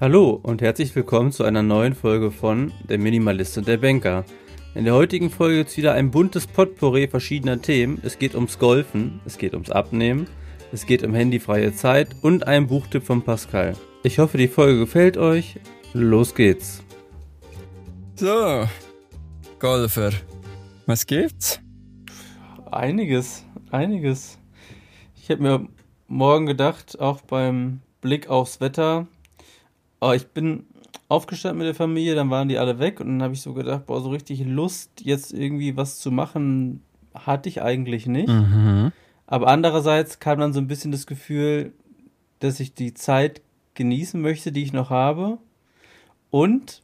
Hallo und herzlich willkommen zu einer neuen Folge von Der Minimalist und der Banker. In der heutigen Folge gibt es wieder ein buntes Potpourri verschiedener Themen. Es geht ums Golfen, es geht ums Abnehmen, es geht um handyfreie Zeit und einen Buchtipp von Pascal. Ich hoffe, die Folge gefällt euch. Los geht's. So, Golfer, was gibt's? Einiges, einiges. Ich habe mir morgen gedacht, auch beim Blick aufs Wetter, oh, ich bin aufgestanden mit der Familie, dann waren die alle weg und dann habe ich so gedacht, boah, so richtig Lust, jetzt irgendwie was zu machen, hatte ich eigentlich nicht. Mhm. Aber andererseits kam dann so ein bisschen das Gefühl, dass ich die Zeit genießen möchte, die ich noch habe. Und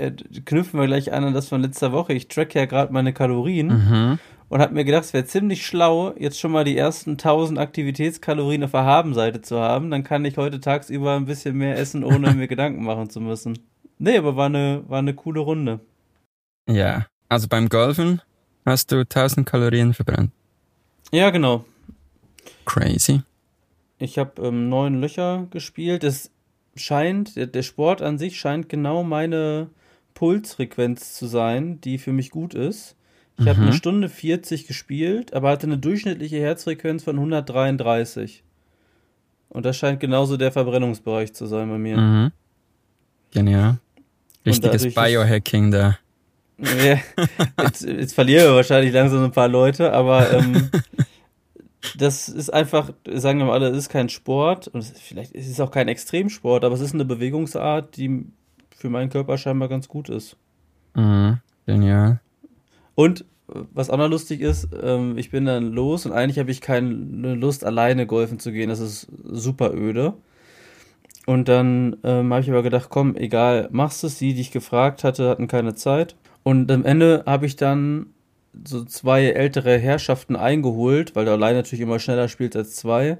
äh, knüpfen wir gleich an an das von letzter Woche. Ich track ja gerade meine Kalorien Mhm. und habe mir gedacht, es wäre ziemlich schlau, jetzt schon mal die ersten 1000 Aktivitätskalorien auf der Habenseite zu haben. Dann kann ich heute tagsüber ein bisschen mehr essen, ohne mir Gedanken machen zu müssen. Nee, aber war eine, war eine coole Runde. Ja, also beim Golfen hast du 1000 Kalorien verbrannt. Ja, genau. Crazy. Ich habe ähm, neun Löcher gespielt. Es scheint, der, der Sport an sich scheint genau meine Pulsfrequenz zu sein, die für mich gut ist. Ich habe Mhm. eine Stunde 40 gespielt, aber hatte eine durchschnittliche Herzfrequenz von 133. Und das scheint genauso der Verbrennungsbereich zu sein bei mir. Mhm. Genial. Richtiges Biohacking da. Ja, jetzt, jetzt verlieren wir wahrscheinlich langsam ein paar Leute, aber ähm, das ist einfach, sagen wir mal alle, es ist kein Sport und es, vielleicht ist es auch kein Extremsport, aber es ist eine Bewegungsart, die für meinen Körper scheinbar ganz gut ist. Mhm. Genial. Und äh, was auch noch lustig ist, ähm, ich bin dann los und eigentlich habe ich keine Lust, alleine golfen zu gehen. Das ist super öde. Und dann ähm, habe ich aber gedacht, komm, egal, machst es. Die, die ich gefragt hatte, hatten keine Zeit. Und am Ende habe ich dann so zwei ältere Herrschaften eingeholt, weil du alleine natürlich immer schneller spielst als zwei.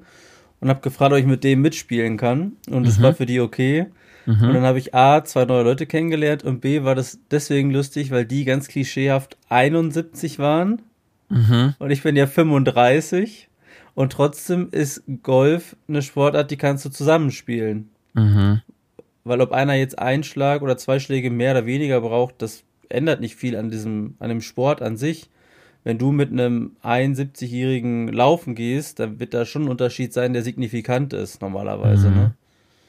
Und habe gefragt, ob ich mit dem mitspielen kann. Und es Mhm. war für die okay. Und Mhm. dann habe ich A, zwei neue Leute kennengelernt und B, war das deswegen lustig, weil die ganz klischeehaft 71 waren Mhm. und ich bin ja 35 und trotzdem ist Golf eine Sportart, die kannst du zusammenspielen. Mhm. Weil ob einer jetzt einen Schlag oder zwei Schläge mehr oder weniger braucht, das ändert nicht viel an diesem, an dem Sport an sich. Wenn du mit einem 71-Jährigen laufen gehst, dann wird da schon ein Unterschied sein, der signifikant ist, normalerweise, Mhm. ne?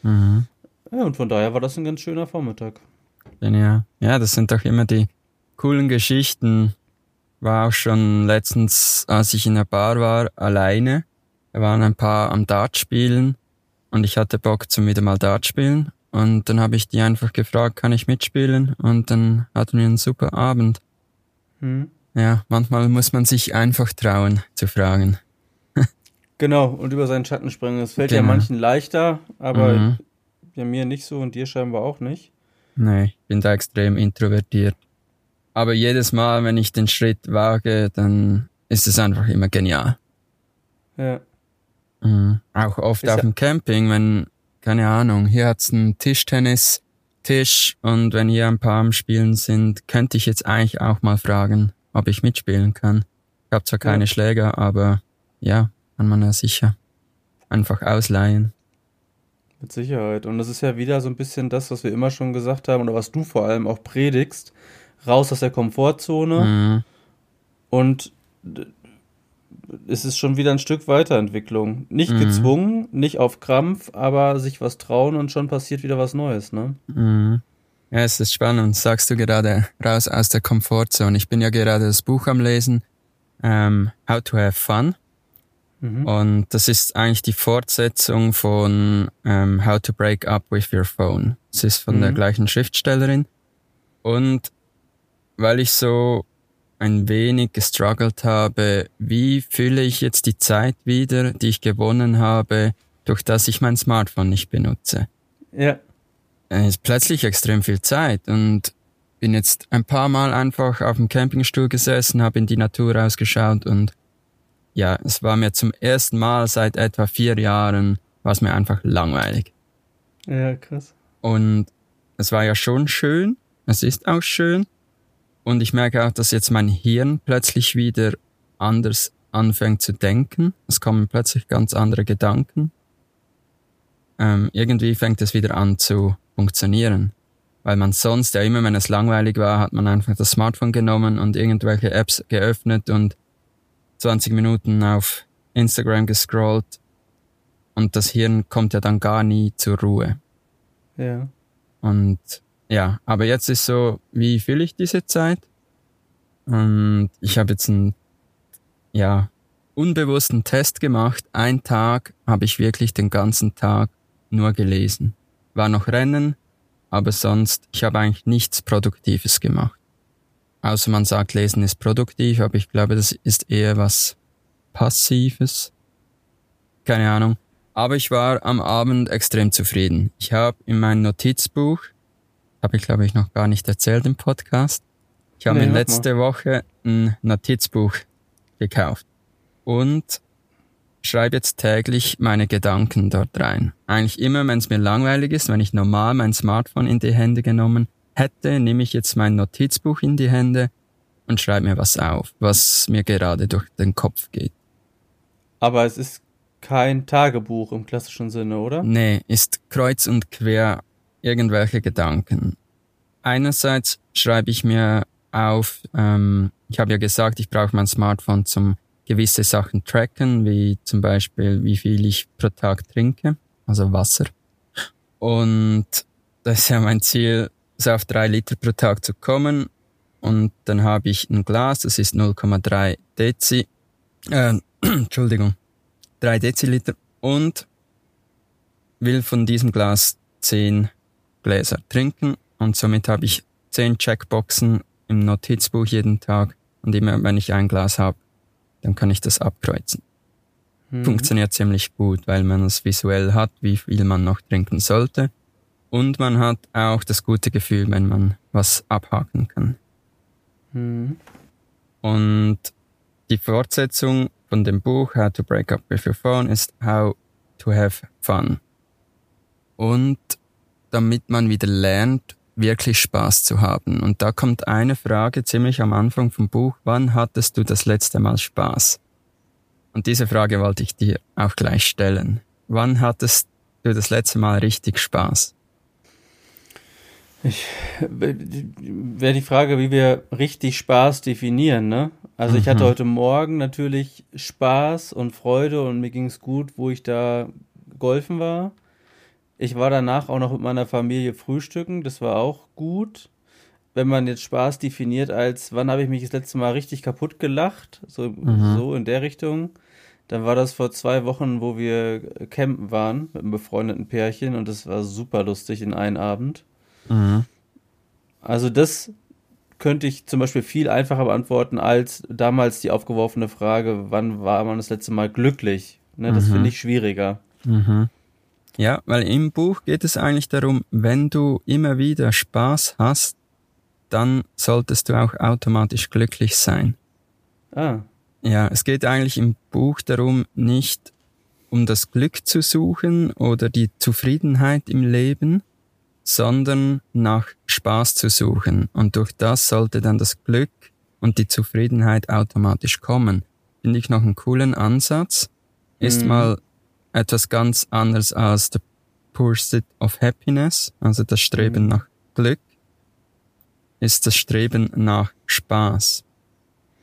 Mhm. Ja, und von daher war das ein ganz schöner Vormittag. Genial. Ja, das sind doch immer die coolen Geschichten. War auch schon letztens, als ich in der Bar war, alleine. Da waren ein paar am Dart spielen und ich hatte Bock zum wieder mal Dart spielen. Und dann habe ich die einfach gefragt, kann ich mitspielen? Und dann hatten wir einen super Abend. Hm. Ja, manchmal muss man sich einfach trauen zu fragen. Genau, und über seinen Schatten springen. Das fällt ja Genau. manchen leichter, aber Mhm. Ja, mir nicht so und dir scheinbar auch nicht. Nee, ich bin da extrem introvertiert. Aber jedes Mal, wenn ich den Schritt wage, dann ist es einfach immer genial. Ja. Mhm. Auch oft Ist auf dem Camping, wenn, keine Ahnung, hier hat's einen Tischtennis-Tisch und wenn hier ein paar am Spielen sind, könnte ich jetzt eigentlich auch mal fragen, ob ich mitspielen kann. Ich habe zwar keine Ja. Schläger, aber ja, kann man ja sicher einfach ausleihen. Mit Sicherheit. Und das ist ja wieder so ein bisschen das, was wir immer schon gesagt haben oder was du vor allem auch predigst. Raus aus der Komfortzone Mhm. und es ist schon wieder ein Stück Weiterentwicklung. Nicht Mhm. gezwungen, nicht auf Krampf, aber sich was trauen und schon passiert wieder was Neues, ne? Mhm. Ja, es ist spannend, sagst du gerade, raus aus der Komfortzone. Ich bin ja gerade das Buch am Lesen, ähm, How to Have Fun. Mhm. Und das ist eigentlich die Fortsetzung von ähm, How to Break Up with Your Phone. Es ist von der Mhm. gleichen Schriftstellerin. Und weil ich so ein wenig gestruggelt habe, wie fülle ich jetzt die Zeit wieder, die ich gewonnen habe, durch das ich mein Smartphone nicht benutze? Ja. äh, ist plötzlich extrem viel Zeit und bin jetzt ein paar Mal einfach auf dem Campingstuhl gesessen, habe in die Natur rausgeschaut und ja, es war mir zum ersten Mal seit etwa vier Jahren, war es mir einfach langweilig. Ja, krass. Und es war ja schon schön, es ist auch schön und ich merke auch, dass jetzt mein Hirn plötzlich wieder anders anfängt zu denken. Es kommen plötzlich ganz andere Gedanken. Ähm, irgendwie fängt es wieder an zu funktionieren. Weil man sonst ja immer, wenn es langweilig war, hat man einfach das Smartphone genommen und irgendwelche Apps geöffnet und 20 Minuten auf Instagram gescrollt und das Hirn kommt ja dann gar nie zur Ruhe. Ja. Und ja, aber jetzt ist so, wie fühle ich diese Zeit? Und ich habe jetzt einen, ja, unbewussten Test gemacht. Ein Tag habe ich wirklich den ganzen Tag nur gelesen. War noch Rennen, aber sonst, ich habe eigentlich nichts Produktives gemacht. Außer man sagt, Lesen ist produktiv, aber ich glaube, das ist eher was Passives. Keine Ahnung. Aber ich war am Abend extrem zufrieden. Ich habe in meinem Notizbuch, habe ich glaube ich noch gar nicht erzählt im Podcast, ich habe nee, mir letzte Woche ein Notizbuch gekauft und schreibe jetzt täglich meine Gedanken dort rein. Eigentlich immer, wenn es mir langweilig ist, wenn ich normal mein Smartphone in die Hände genommen hätte, nehme ich jetzt mein Notizbuch in die Hände und schreibe mir was auf, was mir gerade durch den Kopf geht. Aber es ist kein Tagebuch im klassischen Sinne, oder? Nee, ist kreuz und quer irgendwelche Gedanken. Einerseits schreibe ich mir auf, ähm, ich habe ja gesagt, ich brauche mein Smartphone zum gewisse Sachen tracken, wie zum Beispiel, wie viel ich pro Tag trinke, also Wasser. Und das ist ja mein Ziel, so auf drei Liter pro Tag zu kommen. Und dann habe ich ein Glas, das ist 0,3 Dezi, äh, Entschuldigung, 3 Deziliter und will von diesem Glas 10 Gläser trinken und somit habe ich 10 Checkboxen im Notizbuch jeden Tag und immer wenn ich ein Glas habe, dann kann ich das abkreuzen. Mhm. Funktioniert ziemlich gut, weil man es visuell hat, wie viel man noch trinken sollte. Und man hat auch das gute Gefühl, wenn man was abhaken kann. Mhm. Und die Fortsetzung von dem Buch How to Break Up with Your Phone ist How to Have Fun. Und damit man wieder lernt, wirklich Spaß zu haben. Und da kommt eine Frage ziemlich am Anfang vom Buch. Wann hattest du das letzte Mal Spaß? Und diese Frage wollte ich dir auch gleich stellen. Wann hattest du das letzte Mal richtig Spaß? Ich wäre die Frage, wie wir richtig Spaß definieren, ne? Also ich hatte mhm. heute Morgen natürlich Spaß und Freude und mir ging es gut, wo ich da golfen war. Ich war danach auch noch mit meiner Familie frühstücken, das war auch gut. Wenn man jetzt Spaß definiert als, wann habe ich mich das letzte Mal richtig kaputt gelacht, so, mhm. so in der Richtung, dann war das vor zwei Wochen, wo wir campen waren mit einem befreundeten Pärchen und das war super lustig in einem Abend. Mhm. Also das könnte ich zum Beispiel viel einfacher beantworten als damals die aufgeworfene Frage, wann war man das letzte Mal glücklich? Ne, das mhm. finde ich schwieriger. Mhm. Ja, weil im Buch geht es eigentlich darum, wenn du immer wieder Spaß hast, dann solltest du auch automatisch glücklich sein. Ah. Ja, es geht eigentlich im Buch darum, nicht um das Glück zu suchen oder die Zufriedenheit im Leben, sondern nach Spaß zu suchen. Und durch das sollte dann das Glück und die Zufriedenheit automatisch kommen. Finde ich noch einen coolen Ansatz. Ist mhm. mal etwas ganz anderes als the pursuit of happiness, also das Streben mhm. nach Glück, ist das Streben nach Spaß.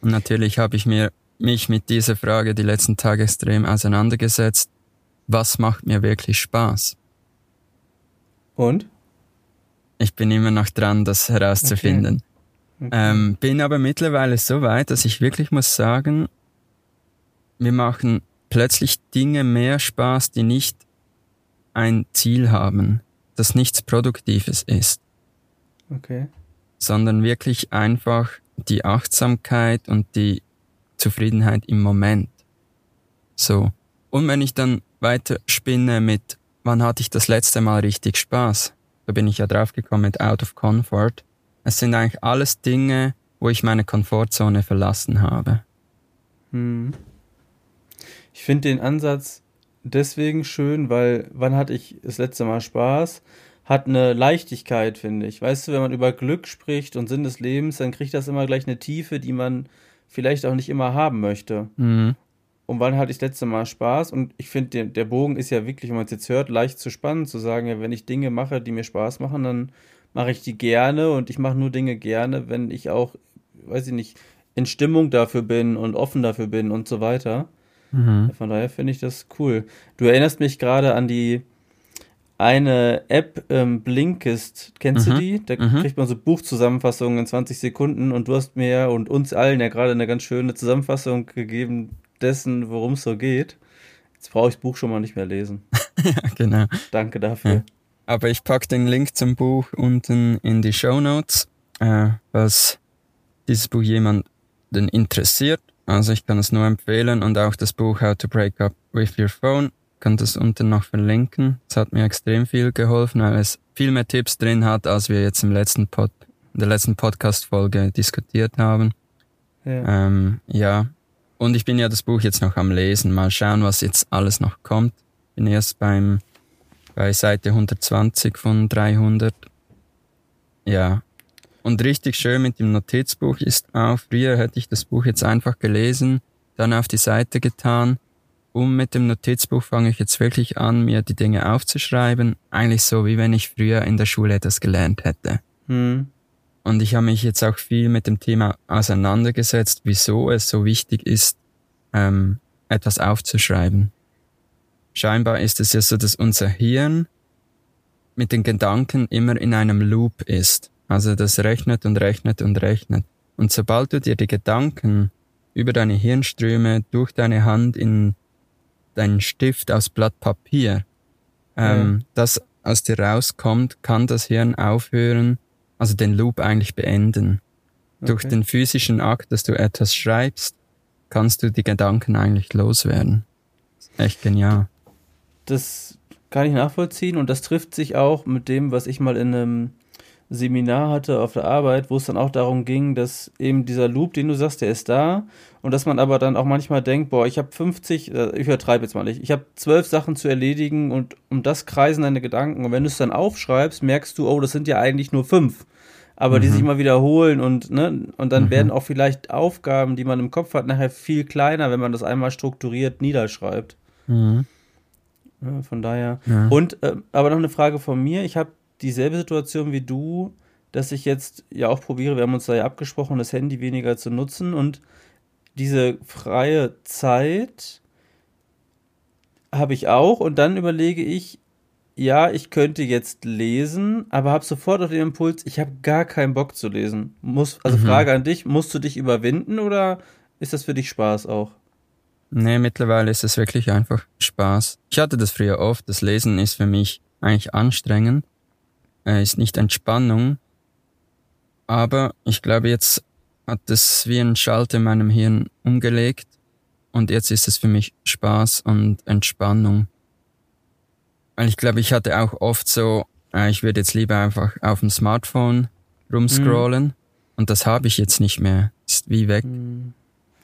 Und natürlich habe ich mir mich mit dieser Frage die letzten Tage extrem auseinandergesetzt. Was macht mir wirklich Spaß? Und? Ich bin immer noch dran, das herauszufinden. Okay. Okay. Ähm, bin aber mittlerweile so weit, dass ich wirklich muss sagen, wir machen plötzlich Dinge mehr Spaß, die nicht ein Ziel haben, das nichts Produktives ist. Okay. Sondern wirklich einfach die Achtsamkeit und die Zufriedenheit im Moment. So. Und wenn ich dann weiter spinne mit, wann hatte ich das letzte Mal richtig Spaß? Da bin ich ja draufgekommen mit Out of Comfort. Es sind eigentlich alles Dinge, wo ich meine Komfortzone verlassen habe. Hm. Ich finde den Ansatz deswegen schön, weil wann hatte ich das letzte Mal Spaß? Hat eine Leichtigkeit, finde ich. Weißt du, wenn man über Glück spricht und Sinn des Lebens, dann kriegt das immer gleich eine Tiefe, die man vielleicht auch nicht immer haben möchte. Mhm. Und wann hatte ich das letzte Mal Spaß? Und ich finde, der, der Bogen ist ja wirklich, wenn man es jetzt hört, leicht zu spannen, zu sagen, ja, wenn ich Dinge mache, die mir Spaß machen, dann mache ich die gerne und ich mache nur Dinge gerne, wenn ich auch, weiß ich nicht, in Stimmung dafür bin und offen dafür bin und so weiter. Mhm. Von daher finde ich das cool. Du erinnerst mich gerade an die eine App, ähm, Blinkist, kennst mhm. du die? Da mhm. kriegt man so Buchzusammenfassungen in 20 Sekunden und du hast mir und uns allen ja gerade eine ganz schöne Zusammenfassung gegeben dessen, worum es so geht. Jetzt brauche ich das Buch schon mal nicht mehr lesen. ja, genau. Danke dafür. Ja. Aber ich packe den Link zum Buch unten in die Show Notes, äh, was dieses Buch jemanden interessiert. Also ich kann es nur empfehlen und auch das Buch How to Break Up with Your Phone kann das unten noch verlinken. Es hat mir extrem viel geholfen, weil es viel mehr Tipps drin hat, als wir jetzt im letzten Pod, in der letzten Podcast-Folge diskutiert haben. Ja. Ähm, ja. Und ich bin ja das Buch jetzt noch am Lesen. Mal schauen, was jetzt alles noch kommt. Bin erst beim, bei Seite 120 von 300. Ja. Und richtig schön mit dem Notizbuch ist auch, früher hätte ich das Buch jetzt einfach gelesen, dann auf die Seite getan um mit dem Notizbuch fange ich jetzt wirklich an, mir die Dinge aufzuschreiben. Eigentlich so, wie wenn ich früher in der Schule etwas gelernt hätte. Hm. Und ich habe mich jetzt auch viel mit dem Thema auseinandergesetzt, wieso es so wichtig ist, ähm, etwas aufzuschreiben. Scheinbar ist es ja so, dass unser Hirn mit den Gedanken immer in einem Loop ist. Also das rechnet und rechnet und rechnet. Und sobald du dir die Gedanken über deine Hirnströme durch deine Hand in ein Stift aus Blatt Papier, ähm, ja. das aus dir rauskommt, kann das Hirn aufhören, also den Loop eigentlich beenden. Okay. Durch den physischen Akt, dass du etwas schreibst, kannst du die Gedanken eigentlich loswerden. Echt genial. Das kann ich nachvollziehen und das trifft sich auch mit dem, was ich mal in einem Seminar hatte auf der Arbeit, wo es dann auch darum ging, dass eben dieser Loop, den du sagst, der ist da und dass man aber dann auch manchmal denkt, boah, ich habe 50, äh, ich übertreibe jetzt mal nicht, ich habe zwölf Sachen zu erledigen und um das kreisen deine Gedanken und wenn du es dann aufschreibst, merkst du, oh, das sind ja eigentlich nur fünf, aber mhm. die sich mal wiederholen und ne und dann mhm. werden auch vielleicht Aufgaben, die man im Kopf hat, nachher viel kleiner, wenn man das einmal strukturiert niederschreibt. Mhm. Ja, von daher. Ja. Und äh, aber noch eine Frage von mir. Ich habe dieselbe Situation wie du, dass ich jetzt ja auch probiere, wir haben uns da ja abgesprochen, das Handy weniger zu nutzen und diese freie Zeit habe ich auch und dann überlege ich, ja, ich könnte jetzt lesen, aber habe sofort auch den Impuls, ich habe gar keinen Bock zu lesen. Muss, also mhm. Frage an dich, musst du dich überwinden oder ist das für dich Spaß auch? Nee, mittlerweile ist es wirklich einfach Spaß. Ich hatte das früher oft, das Lesen ist für mich eigentlich anstrengend äh, ist nicht Entspannung, aber ich glaube, jetzt hat es wie ein Schalter in meinem Hirn umgelegt und jetzt ist es für mich Spaß und Entspannung. Weil ich glaube, ich hatte auch oft so, äh, ich würde jetzt lieber einfach auf dem Smartphone rumscrollen mhm. und das habe ich jetzt nicht mehr. Ist wie weg. Mhm.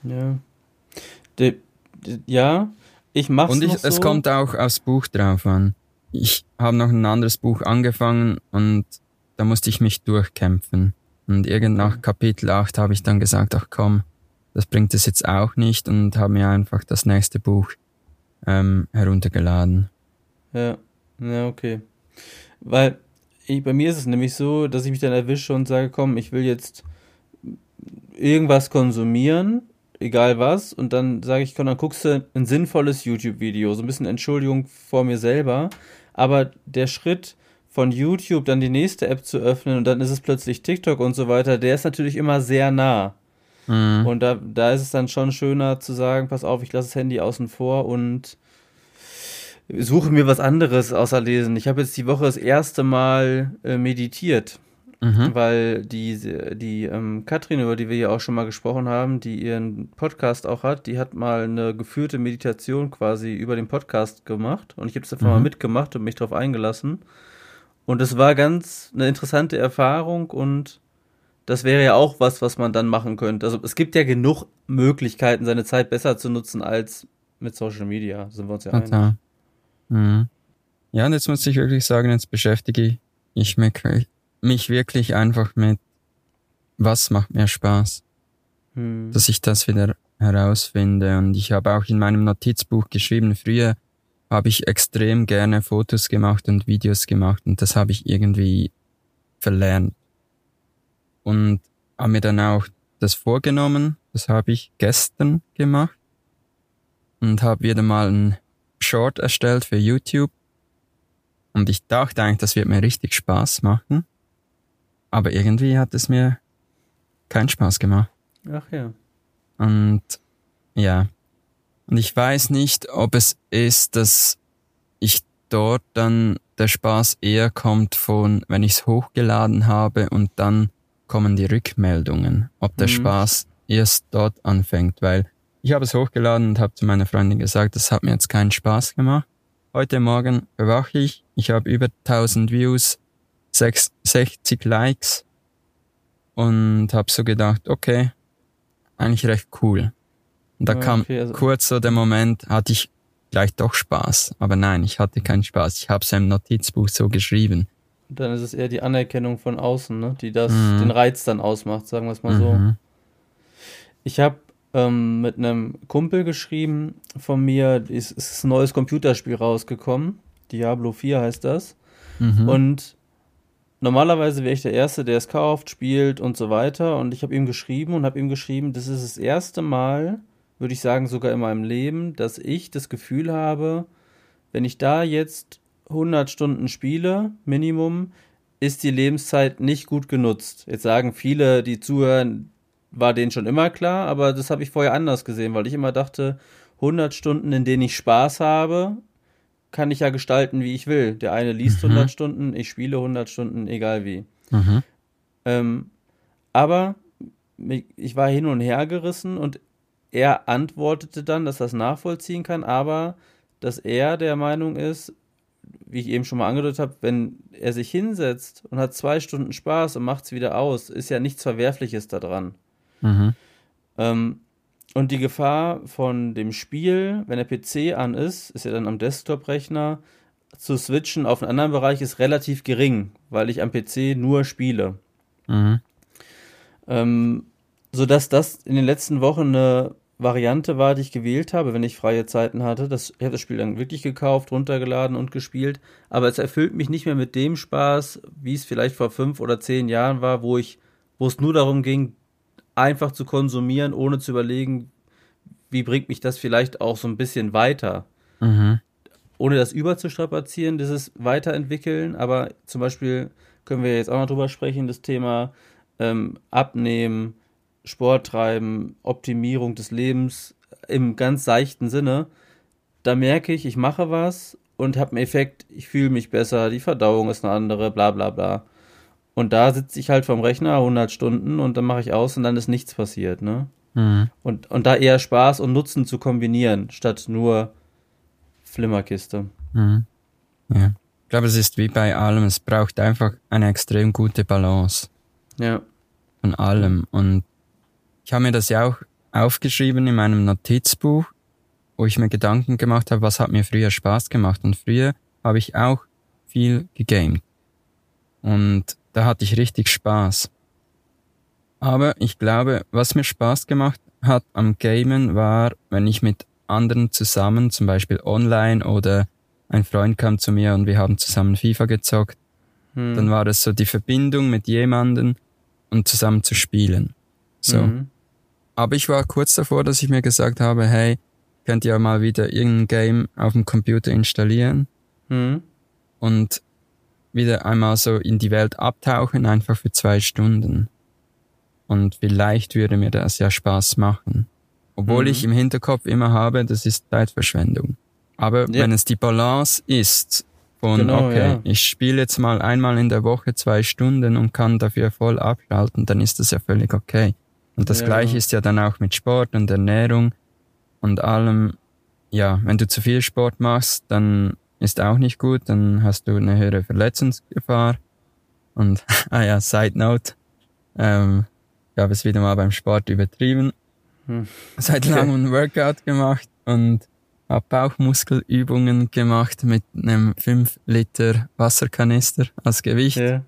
Ja. De, de, ja, ich mach's Und ich, so. es kommt auch aufs Buch drauf an ich habe noch ein anderes Buch angefangen und da musste ich mich durchkämpfen. Und irgend nach Kapitel 8 habe ich dann gesagt, ach komm, das bringt es jetzt auch nicht und habe mir einfach das nächste Buch ähm, heruntergeladen. Ja, ja, okay. Weil ich, bei mir ist es nämlich so, dass ich mich dann erwische und sage, komm, ich will jetzt irgendwas konsumieren egal was, und dann sage ich, komm, dann guckst du ein sinnvolles YouTube-Video, so ein bisschen Entschuldigung vor mir selber, aber der Schritt von YouTube dann die nächste App zu öffnen und dann ist es plötzlich TikTok und so weiter, der ist natürlich immer sehr nah. Mhm. Und da, da ist es dann schon schöner zu sagen, pass auf, ich lasse das Handy außen vor und suche mir was anderes außer Lesen. Ich habe jetzt die Woche das erste Mal äh, meditiert. Mhm. Weil die, die ähm, Katrin, über die wir ja auch schon mal gesprochen haben, die ihren Podcast auch hat, die hat mal eine geführte Meditation quasi über den Podcast gemacht. Und ich habe es einfach mhm. mal mitgemacht und mich darauf eingelassen. Und es war ganz eine interessante Erfahrung und das wäre ja auch was, was man dann machen könnte. Also es gibt ja genug Möglichkeiten, seine Zeit besser zu nutzen als mit Social Media. Sind wir uns ja einig. Mhm. Ja, und jetzt muss ich wirklich sagen, jetzt beschäftige ich mich mich wirklich einfach mit, was macht mir Spaß, hm. dass ich das wieder herausfinde. Und ich habe auch in meinem Notizbuch geschrieben, früher habe ich extrem gerne Fotos gemacht und Videos gemacht und das habe ich irgendwie verlernt. Und habe mir dann auch das vorgenommen, das habe ich gestern gemacht und habe wieder mal ein Short erstellt für YouTube. Und ich dachte eigentlich, das wird mir richtig Spaß machen. Aber irgendwie hat es mir keinen Spaß gemacht. Ach ja. Und ja. Und ich weiß nicht, ob es ist, dass ich dort dann der Spaß eher kommt von, wenn ich es hochgeladen habe und dann kommen die Rückmeldungen, ob der mhm. Spaß erst dort anfängt, weil ich habe es hochgeladen und habe zu meiner Freundin gesagt, das hat mir jetzt keinen Spaß gemacht. Heute Morgen bewache ich, ich habe über 1000 Views, 60 Likes und habe so gedacht, okay, eigentlich recht cool. Und da okay, kam also kurz so der Moment, hatte ich gleich doch Spaß. Aber nein, ich hatte keinen Spaß. Ich habe es im Notizbuch so geschrieben. Dann ist es eher die Anerkennung von außen, ne? die das mhm. den Reiz dann ausmacht, sagen wir es mal mhm. so. Ich habe ähm, mit einem Kumpel geschrieben von mir, ist, ist ein neues Computerspiel rausgekommen. Diablo 4 heißt das. Mhm. Und normalerweise wäre ich der Erste, der es kauft, spielt und so weiter. Und ich habe ihm geschrieben und habe ihm geschrieben, das ist das erste Mal, würde ich sagen, sogar in meinem Leben, dass ich das Gefühl habe, wenn ich da jetzt 100 Stunden spiele, Minimum, ist die Lebenszeit nicht gut genutzt. Jetzt sagen viele, die zuhören, war denen schon immer klar, aber das habe ich vorher anders gesehen, weil ich immer dachte, 100 Stunden, in denen ich Spaß habe, kann ich ja gestalten, wie ich will. Der eine liest mhm. 100 Stunden, ich spiele 100 Stunden, egal wie. Mhm. Ähm, aber ich war hin und her gerissen und er antwortete dann, dass er das nachvollziehen kann, aber dass er der Meinung ist, wie ich eben schon mal angedeutet habe, wenn er sich hinsetzt und hat zwei Stunden Spaß und macht es wieder aus, ist ja nichts Verwerfliches daran. Mhm. Ähm, und die Gefahr von dem Spiel, wenn der PC an ist, ist ja dann am Desktop-Rechner, zu switchen auf einen anderen Bereich ist relativ gering, weil ich am PC nur spiele. Mhm. Ähm, sodass das in den letzten Wochen eine Variante war, die ich gewählt habe, wenn ich freie Zeiten hatte. Das, ich habe das Spiel dann wirklich gekauft, runtergeladen und gespielt, aber es erfüllt mich nicht mehr mit dem Spaß, wie es vielleicht vor fünf oder zehn Jahren war, wo ich, wo es nur darum ging, einfach zu konsumieren, ohne zu überlegen, wie bringt mich das vielleicht auch so ein bisschen weiter. Mhm. Ohne das überzustrapazieren, dieses Weiterentwickeln, aber zum Beispiel können wir jetzt auch noch drüber sprechen, das Thema ähm, Abnehmen, Sport treiben, Optimierung des Lebens im ganz seichten Sinne, da merke ich, ich mache was und habe einen Effekt, ich fühle mich besser, die Verdauung ist eine andere, bla bla bla. Und da sitze ich halt vom Rechner 100 Stunden und dann mache ich aus und dann ist nichts passiert, ne? Mhm. Und, und da eher Spaß und Nutzen zu kombinieren, statt nur Flimmerkiste. Mhm. Ja. Ich glaube, es ist wie bei allem, es braucht einfach eine extrem gute Balance. Ja. Von allem. Und ich habe mir das ja auch aufgeschrieben in meinem Notizbuch, wo ich mir Gedanken gemacht habe, was hat mir früher Spaß gemacht. Und früher habe ich auch viel gegamed. Und da hatte ich richtig Spaß. Aber ich glaube, was mir Spaß gemacht hat am Gamen war, wenn ich mit anderen zusammen, zum Beispiel online oder ein Freund kam zu mir und wir haben zusammen FIFA gezockt, hm. dann war es so die Verbindung mit jemandem und zusammen zu spielen. So. Mhm. Aber ich war kurz davor, dass ich mir gesagt habe, hey, könnt ihr mal wieder irgendein Game auf dem Computer installieren mhm. und wieder einmal so in die Welt abtauchen, einfach für zwei Stunden. Und vielleicht würde mir das ja Spaß machen. Obwohl mhm. ich im Hinterkopf immer habe, das ist Zeitverschwendung. Aber ja. wenn es die Balance ist, von, genau, okay, ja. ich spiele jetzt mal einmal in der Woche zwei Stunden und kann dafür voll abschalten, dann ist das ja völlig okay. Und das ja. gleiche ist ja dann auch mit Sport und Ernährung und allem. Ja, wenn du zu viel Sport machst, dann ist auch nicht gut, dann hast du eine höhere Verletzungsgefahr. Und, ah ja, Side Note, ähm, ich habe es wieder mal beim Sport übertrieben, hm. seit langem ein Workout gemacht und habe Bauchmuskelübungen gemacht mit einem 5 Liter Wasserkanister als Gewicht. Ja,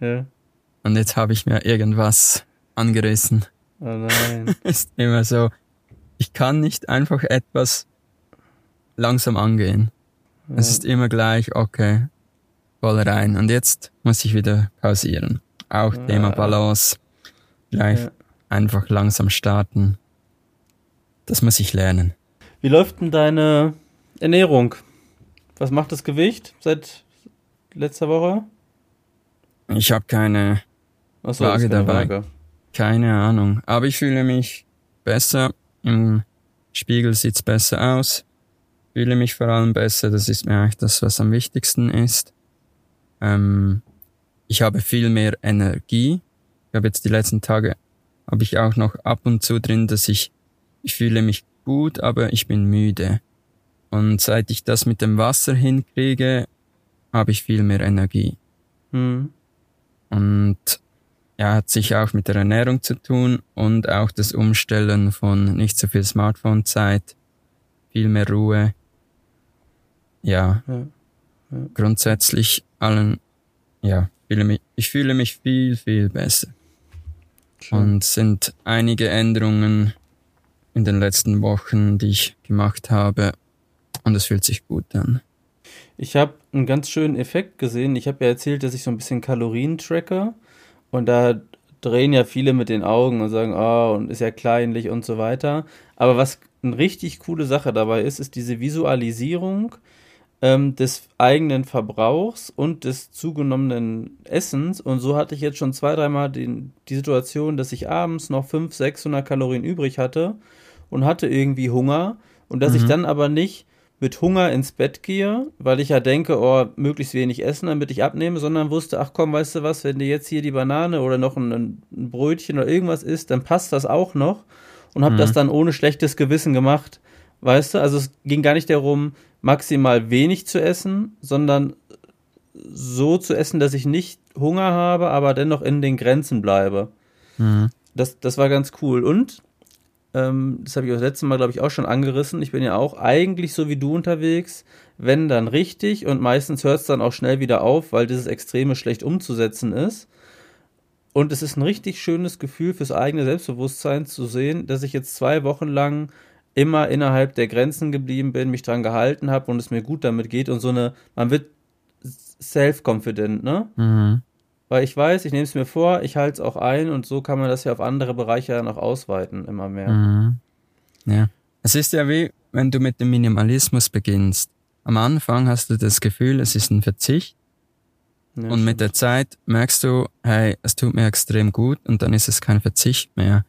ja. Und jetzt habe ich mir irgendwas angerissen. Oh nein. ist immer so. ich kann nicht einfach etwas langsam angehen. Ja. Es ist immer gleich, okay, voll rein. Und jetzt muss ich wieder pausieren. Auch ja. Thema Balance. Vielleicht ja. einfach langsam starten. Das muss ich lernen. Wie läuft denn deine Ernährung? Was macht das Gewicht seit letzter Woche? Ich habe keine so, Waage dabei. Waage. Keine Ahnung. Aber ich fühle mich besser. Im Spiegel sieht's besser aus. Fühle mich vor allem besser. Das ist mir eigentlich das, was am wichtigsten ist. Ähm, ich habe viel mehr Energie. Ich habe jetzt die letzten Tage, habe ich auch noch ab und zu drin, dass ich, ich fühle mich gut, aber ich bin müde. Und seit ich das mit dem Wasser hinkriege, habe ich viel mehr Energie. Mhm. Und ja, hat sich auch mit der Ernährung zu tun und auch das Umstellen von nicht so viel Smartphone-Zeit, viel mehr Ruhe. Ja, ja, ja. grundsätzlich allen, ja, fühle mich, ich fühle mich viel, viel besser. Schön. Und sind einige Änderungen in den letzten Wochen, die ich gemacht habe. Und es fühlt sich gut an. Ich habe einen ganz schönen Effekt gesehen. Ich habe ja erzählt, dass ich so ein bisschen Kalorien tracke. Und da drehen ja viele mit den Augen und sagen, oh, und ist ja kleinlich und so weiter. Aber was eine richtig coole Sache dabei ist, ist diese Visualisierung ähm, des eigenen Verbrauchs und des zugenommenen Essens. Und so hatte ich jetzt schon zwei, dreimal die, Situation, dass ich abends noch 500, 600 Kalorien übrig hatte und hatte irgendwie Hunger und dass mhm. ich dann aber nicht mit Hunger ins Bett gehe, weil ich ja denke, oh, möglichst wenig essen, damit ich abnehme, sondern wusste, ach komm, weißt du was, wenn du jetzt hier die Banane oder noch ein, ein Brötchen oder irgendwas isst, dann passt das auch noch und habe mhm. das dann ohne schlechtes Gewissen gemacht, weißt du? Also es ging gar nicht darum, maximal wenig zu essen, sondern so zu essen, dass ich nicht Hunger habe, aber dennoch in den Grenzen bleibe. Mhm. Das, das war ganz cool. Und ähm, das habe ich das letzte Mal, glaube ich, auch schon angerissen. Ich bin ja auch eigentlich so wie du unterwegs, wenn dann richtig und meistens hört es dann auch schnell wieder auf, weil dieses Extreme schlecht umzusetzen ist. Und es ist ein richtig schönes Gefühl fürs eigene Selbstbewusstsein zu sehen, dass ich jetzt zwei Wochen lang immer innerhalb der Grenzen geblieben bin, mich dran gehalten habe und es mir gut damit geht und so eine, man wird self-confident, ne? Mhm. Weil ich weiß, ich nehme es mir vor, ich halte es auch ein und so kann man das ja auf andere Bereiche dann auch ausweiten, immer mehr. Mhm. Ja. Es ist ja wie, wenn du mit dem Minimalismus beginnst. Am Anfang hast du das Gefühl, es ist ein Verzicht. Ja, und stimmt. mit der Zeit merkst du, hey, es tut mir extrem gut und dann ist es kein Verzicht mehr.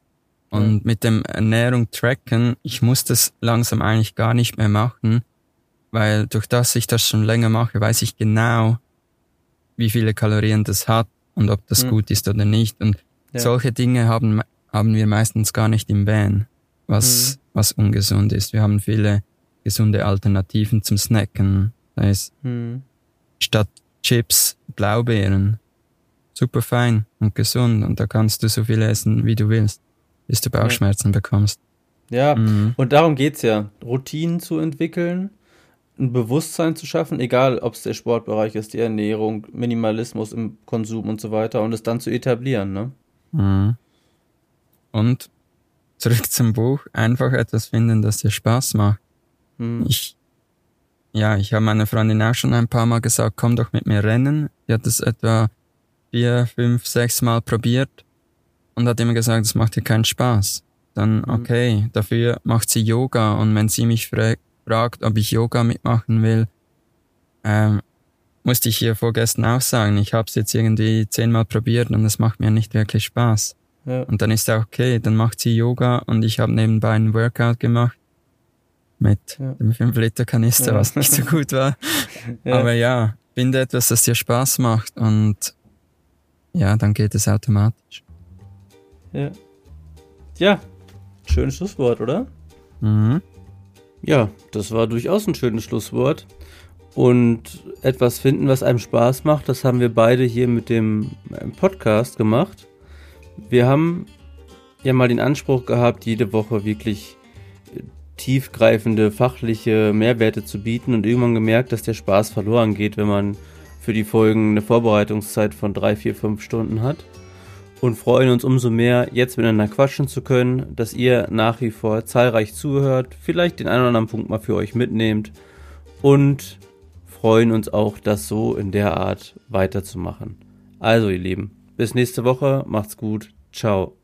Und ja. mit dem Ernährung tracken, ich muss das langsam eigentlich gar nicht mehr machen, weil durch das ich das schon länger mache, weiß ich genau, wie viele Kalorien das hat und ob das mhm. gut ist oder nicht. Und ja. solche Dinge haben, haben wir meistens gar nicht im Van, was, mhm. was ungesund ist. Wir haben viele gesunde Alternativen zum Snacken. Da ist mhm. statt Chips Blaubeeren. Super fein und gesund und da kannst du so viel essen, wie du willst, bis du Bauchschmerzen bekommst. Ja, mhm. und darum geht's ja. Routinen zu entwickeln ein Bewusstsein zu schaffen, egal ob es der Sportbereich ist, die Ernährung, Minimalismus im Konsum und so weiter und es dann zu etablieren, ne? Mhm. Und zurück zum Buch, einfach etwas finden, das dir Spaß macht. Mhm. Ich, ja, ich habe meiner Freundin auch schon ein paar Mal gesagt, komm doch mit mir rennen. Die hat es etwa vier, fünf, sechs Mal probiert und hat immer gesagt, es macht ihr keinen Spaß. Dann, mhm. okay, dafür macht sie Yoga und wenn sie mich fragt, gefragt, ob ich Yoga mitmachen will. Ähm, musste ich hier vorgestern auch sagen, ich habe es jetzt irgendwie zehnmal probiert und es macht mir nicht wirklich Spaß. Ja. Und dann ist auch okay, dann macht sie Yoga und ich habe nebenbei einen Workout gemacht mit ja. dem 5-Liter-Kanister, ja. was nicht so gut war. Aber ja, finde etwas, das dir Spaß macht und ja, dann geht es automatisch. Ja. Ja, schönes Schlusswort, oder? Mhm. Ja, das war durchaus ein schönes Schlusswort. Und etwas finden, was einem Spaß macht, das haben wir beide hier mit dem ähm, Podcast gemacht. Wir haben ja mal den Anspruch gehabt, jede Woche wirklich äh, tiefgreifende fachliche Mehrwerte zu bieten und irgendwann gemerkt, dass der Spaß verloren geht, wenn man für die Folgen eine Vorbereitungszeit von drei, vier, fünf Stunden hat. Und freuen uns umso mehr, jetzt miteinander quatschen zu können, dass ihr nach wie vor zahlreich zuhört, vielleicht den einen oder anderen Punkt mal für euch mitnehmt und freuen uns auch, das so in der Art weiterzumachen. Also ihr Lieben, bis nächste Woche, macht's gut, ciao.